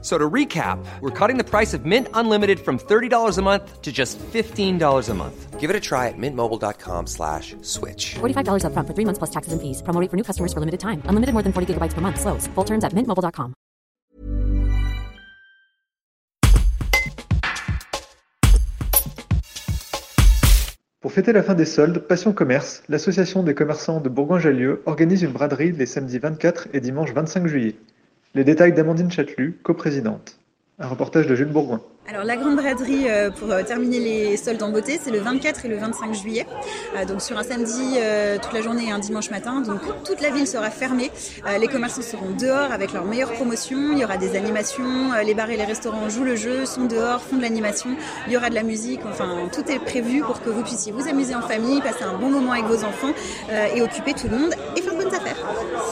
So to recap, we're cutting the price of Mint Unlimited from $30 a month to just $15 a month. Give it a try at mintmobile.com slash switch. $45 upfront for three months plus taxes and fees. Promo rate for new customers for limited time. Unlimited more than 40 gigabytes per month. Slows. Full terms at mintmobile.com. Pour fêter la fin des soldes, Passion Commerce, l'association des commerçants de Bourgoin-Jallieu, organise une braderie les samedis 24 et dimanche 25 juillet. Les détails d'Amandine Chatelu, coprésidente. Un reportage de Jules Bourgoin. Alors la grande braderie euh, pour euh, terminer les soldes en beauté, c'est le 24 et le 25 juillet. Euh, donc sur un samedi euh, toute la journée et un dimanche matin. Donc toute la ville sera fermée. Euh, les commerçants seront dehors avec leurs meilleures promotions. Il y aura des animations. Euh, les bars et les restaurants jouent le jeu, sont dehors, font de l'animation. Il y aura de la musique. Enfin tout est prévu pour que vous puissiez vous amuser en famille, passer un bon moment avec vos enfants euh, et occuper tout le monde et faire de bonnes affaires.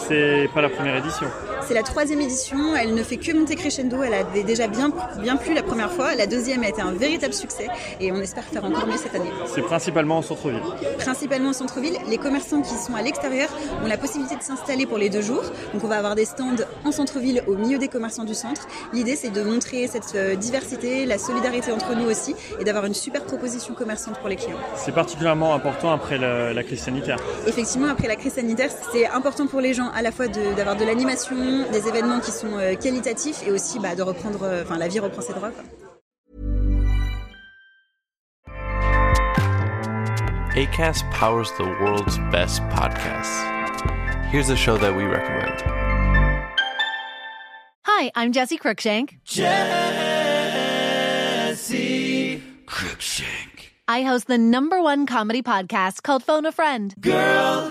C'est pas la première édition. C'est la troisième édition, elle ne fait que monter crescendo, elle avait déjà bien, bien plu la première fois, la deuxième a été un véritable succès et on espère faire encore mieux cette année. C'est principalement en centre-ville. Principalement au centre-ville, les commerçants qui sont à l'extérieur ont la possibilité de s'installer pour les deux jours. Donc on va avoir des stands en centre-ville au milieu des commerçants du centre. L'idée c'est de montrer cette euh, diversité, la solidarité entre nous aussi et d'avoir une super proposition commerçante pour les clients. C'est particulièrement important après la, la crise sanitaire. Effectivement, après la crise sanitaire, c'est important pour les gens à la fois de- d'avoir de, l'animation, Mm, des événements qui sont euh, qualitatifs et aussi bah, de reprendre, euh, enfin la vie reprend ses droits. Quoi. ACAST powers the world's best podcasts. Here's a show that we recommend. Hi, I'm Jesse Cruikshank. Jesse Cruikshank. I host the number one comedy podcast called Phone a Friend. Girl,